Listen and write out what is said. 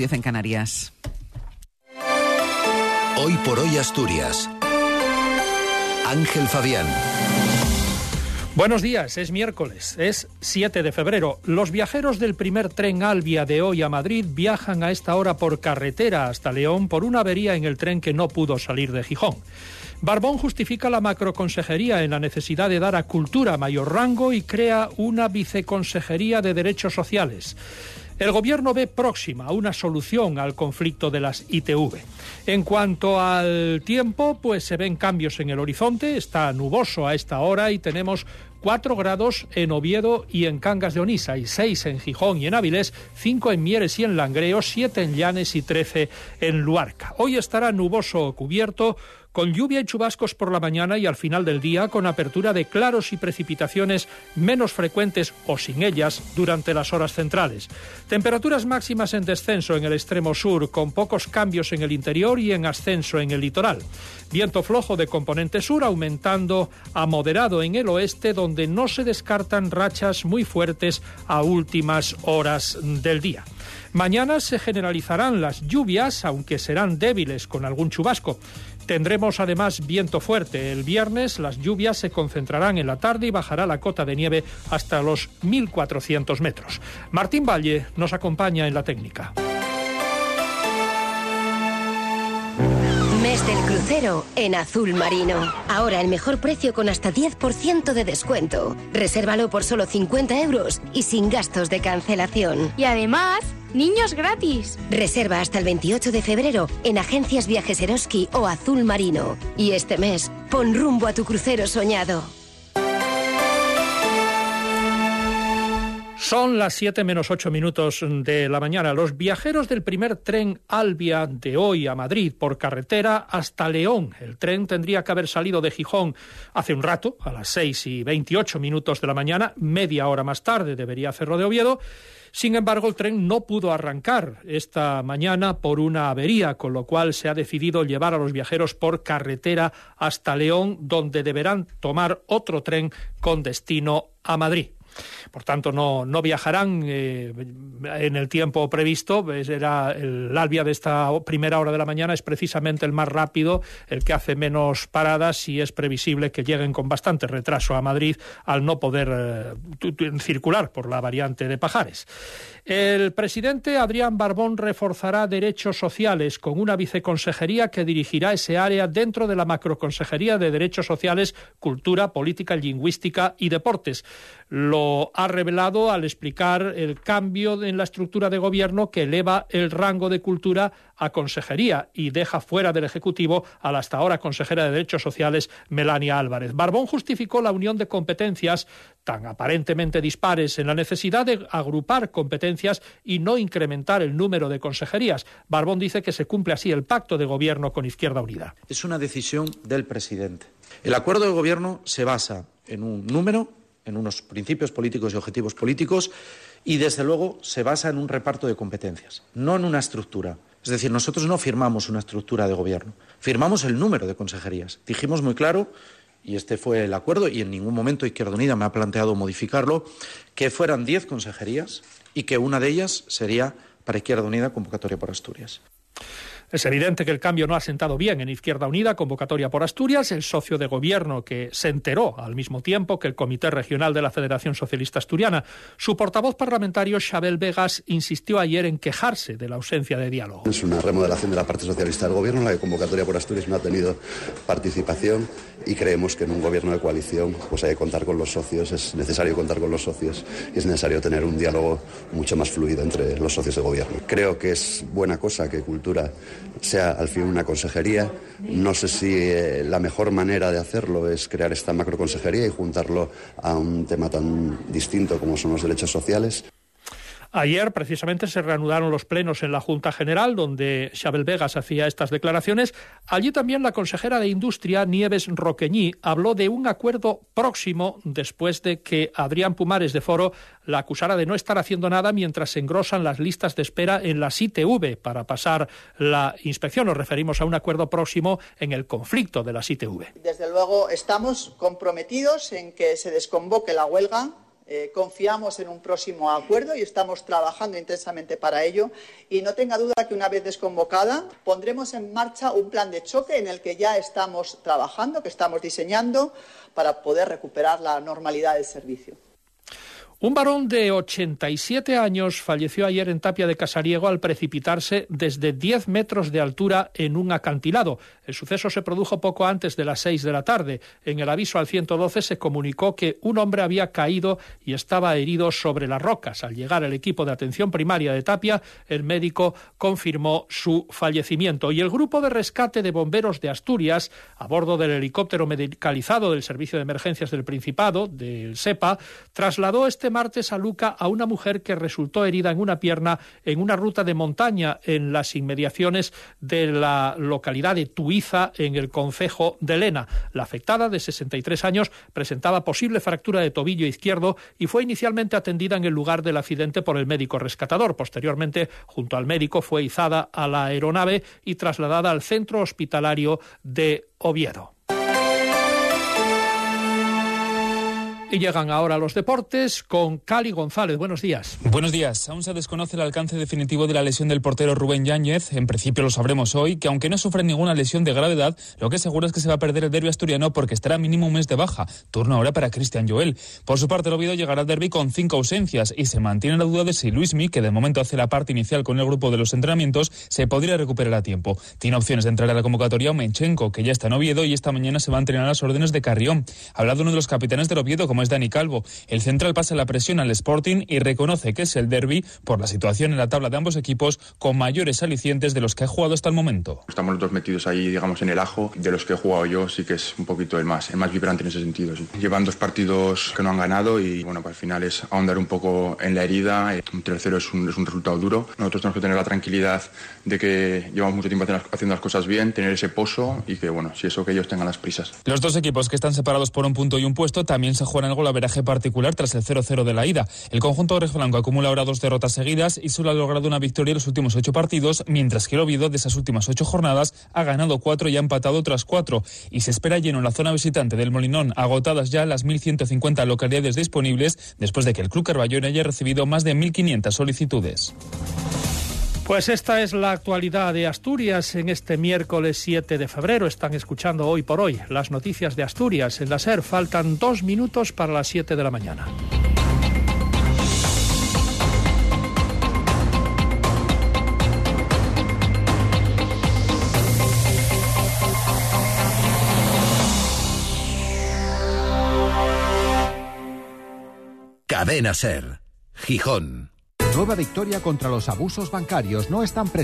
10 en Canarias. Hoy por hoy Asturias. Ángel Fabián. Buenos días, es miércoles, es 7 de febrero. Los viajeros del primer tren Albia de hoy a Madrid viajan a esta hora por carretera hasta León por una avería en el tren que no pudo salir de Gijón. Barbón justifica la macroconsejería en la necesidad de dar a cultura mayor rango y crea una viceconsejería de derechos sociales. El Gobierno ve próxima una solución al conflicto de las ITV. En cuanto al tiempo, pues se ven cambios en el horizonte, está nuboso a esta hora y tenemos 4 grados en Oviedo y en Cangas de Onisa, y 6 en Gijón y en Avilés, 5 en Mieres y en Langreo, 7 en Llanes y 13 en Luarca. Hoy estará nuboso cubierto con lluvia y chubascos por la mañana y al final del día con apertura de claros y precipitaciones menos frecuentes o sin ellas durante las horas centrales. Temperaturas máximas en descenso en el extremo sur con pocos cambios en el interior y en ascenso en el litoral. Viento flojo de componente sur aumentando a moderado en el oeste donde no se descartan rachas muy fuertes a últimas horas del día. Mañana se generalizarán las lluvias, aunque serán débiles con algún chubasco. Tendremos además viento fuerte. El viernes las lluvias se concentrarán en la tarde y bajará la cota de nieve hasta los 1.400 metros. Martín Valle nos acompaña en la técnica. Mes del crucero en azul marino. Ahora el mejor precio con hasta 10% de descuento. Resérvalo por solo 50 euros y sin gastos de cancelación. Y además, niños gratis. Reserva hasta el 28 de febrero en agencias Viajes Eroski o Azul Marino. Y este mes, pon rumbo a tu crucero soñado. Son las 7 menos 8 minutos de la mañana. Los viajeros del primer tren Albia de hoy a Madrid por carretera hasta León. El tren tendría que haber salido de Gijón hace un rato, a las 6 y 28 minutos de la mañana. Media hora más tarde debería hacerlo de Oviedo. Sin embargo, el tren no pudo arrancar esta mañana por una avería, con lo cual se ha decidido llevar a los viajeros por carretera hasta León, donde deberán tomar otro tren con destino a Madrid. Por tanto, no, no viajarán eh, en el tiempo previsto. Era el Albia de esta primera hora de la mañana es precisamente el más rápido, el que hace menos paradas y es previsible que lleguen con bastante retraso a Madrid al no poder eh, circular por la variante de Pajares. El presidente Adrián Barbón reforzará derechos sociales con una viceconsejería que dirigirá ese área dentro de la macroconsejería de derechos sociales, cultura, política, lingüística y deportes. Lo ha revelado al explicar el cambio en la estructura de gobierno que eleva el rango de cultura a consejería y deja fuera del Ejecutivo a la hasta ahora consejera de Derechos Sociales, Melania Álvarez. Barbón justificó la unión de competencias tan aparentemente dispares en la necesidad de agrupar competencias y no incrementar el número de consejerías. Barbón dice que se cumple así el pacto de gobierno con Izquierda Unida. Es una decisión del presidente. El acuerdo de gobierno se basa en un número, en unos principios políticos y objetivos políticos y, desde luego, se basa en un reparto de competencias, no en una estructura. Es decir, nosotros no firmamos una estructura de gobierno, firmamos el número de consejerías. Dijimos muy claro, y este fue el acuerdo, y en ningún momento Izquierda Unida me ha planteado modificarlo, que fueran diez consejerías y que una de ellas sería para Izquierda Unida convocatoria por Asturias. Es evidente que el cambio no ha sentado bien en Izquierda Unida, convocatoria por Asturias, el socio de gobierno que se enteró al mismo tiempo que el Comité Regional de la Federación Socialista Asturiana. Su portavoz parlamentario, Xabel Vegas, insistió ayer en quejarse de la ausencia de diálogo. Es una remodelación de la parte socialista del gobierno, la convocatoria por Asturias no ha tenido participación y creemos que en un gobierno de coalición pues hay que contar con los socios, es necesario contar con los socios y es necesario tener un diálogo mucho más fluido entre los socios de gobierno. Creo que es buena cosa que Cultura sea al fin una consejería. No sé si eh, la mejor manera de hacerlo es crear esta macroconsejería y juntarlo a un tema tan distinto como son los derechos sociales. Ayer, precisamente, se reanudaron los plenos en la Junta General, donde Xabel Vegas hacía estas declaraciones. Allí también la consejera de Industria, Nieves Roqueñí, habló de un acuerdo próximo después de que Adrián Pumares de Foro la acusara de no estar haciendo nada mientras se engrosan las listas de espera en las ITV para pasar la inspección. Nos referimos a un acuerdo próximo en el conflicto de las ITV. Desde luego, estamos comprometidos en que se desconvoque la huelga Eh, confiamos en un próximo acuerdo y estamos trabajando intensamente para ello. Y no tenga duda que una vez desconvocada pondremos en marcha un plan de choque en el que ya estamos trabajando, que estamos diseñando para poder recuperar la normalidad del servicio. Un varón de 87 años falleció ayer en Tapia de Casariego al precipitarse desde 10 metros de altura en un acantilado. El suceso se produjo poco antes de las 6 de la tarde. En el aviso al 112 se comunicó que un hombre había caído y estaba herido sobre las rocas. Al llegar el equipo de atención primaria de Tapia, el médico confirmó su fallecimiento. Y el grupo de rescate de bomberos de Asturias, a bordo del helicóptero medicalizado del Servicio de Emergencias del Principado, del SEPA, trasladó este martes a Luca a una mujer que resultó herida en una pierna en una ruta de montaña en las inmediaciones de la localidad de Tuiza, en el concejo de Lena. La afectada, de 63 años, presentaba posible fractura de tobillo izquierdo y fue inicialmente atendida en el lugar del accidente por el médico rescatador. Posteriormente, junto al médico, fue izada a la aeronave y trasladada al centro hospitalario de Oviedo. Y llegan ahora los deportes con Cali González. Buenos días. Buenos días. Aún se desconoce el alcance definitivo de la lesión del portero Rubén Yáñez. En principio lo sabremos hoy, que aunque no sufre ninguna lesión de gravedad, lo que seguro es que se va a perder el derbi asturiano porque estará mínimo un mes de baja. Turno ahora para Cristian Joel. Por su parte, el Oviedo llegará al derby con cinco ausencias y se mantiene la duda de si Luismi, que de momento hace la parte inicial con el grupo de los entrenamientos, se podría recuperar a tiempo. Tiene opciones de entrar a la convocatoria Menchenko, que ya está en Oviedo y esta mañana se va a entrenar a las órdenes de Carrión. Ha hablado uno de los capitanes del Oviedo, como es Dani Calvo. El central pasa la presión al Sporting y reconoce que es el derby por la situación en la tabla de ambos equipos con mayores alicientes de los que ha jugado hasta el momento. Estamos los dos metidos ahí, digamos, en el ajo. De los que he jugado yo, sí que es un poquito el más, el más vibrante en ese sentido. Llevan dos partidos que no han ganado y, bueno, pues al final es ahondar un poco en la herida. Un tercero es un, es un resultado duro. Nosotros tenemos que tener la tranquilidad de que llevamos mucho tiempo haciendo las cosas bien, tener ese pozo y que, bueno, si eso que ellos tengan las prisas. Los dos equipos que están separados por un punto y un puesto también se juegan el golaveraje particular tras el 0-0 de la ida. El conjunto Blanco acumula ahora dos derrotas seguidas y solo ha logrado una victoria en los últimos ocho partidos, mientras que el Oviedo de esas últimas ocho jornadas ha ganado cuatro y ha empatado otras cuatro. Y se espera lleno en la zona visitante del Molinón, agotadas ya las 1.150 localidades disponibles después de que el Club Carballón haya recibido más de 1.500 solicitudes. Pues esta es la actualidad de Asturias en este miércoles 7 de febrero. Están escuchando hoy por hoy las noticias de Asturias en la SER. Faltan dos minutos para las 7 de la mañana. Cadena Ser, Gijón. Nueva victoria contra los abusos bancarios. No están presentes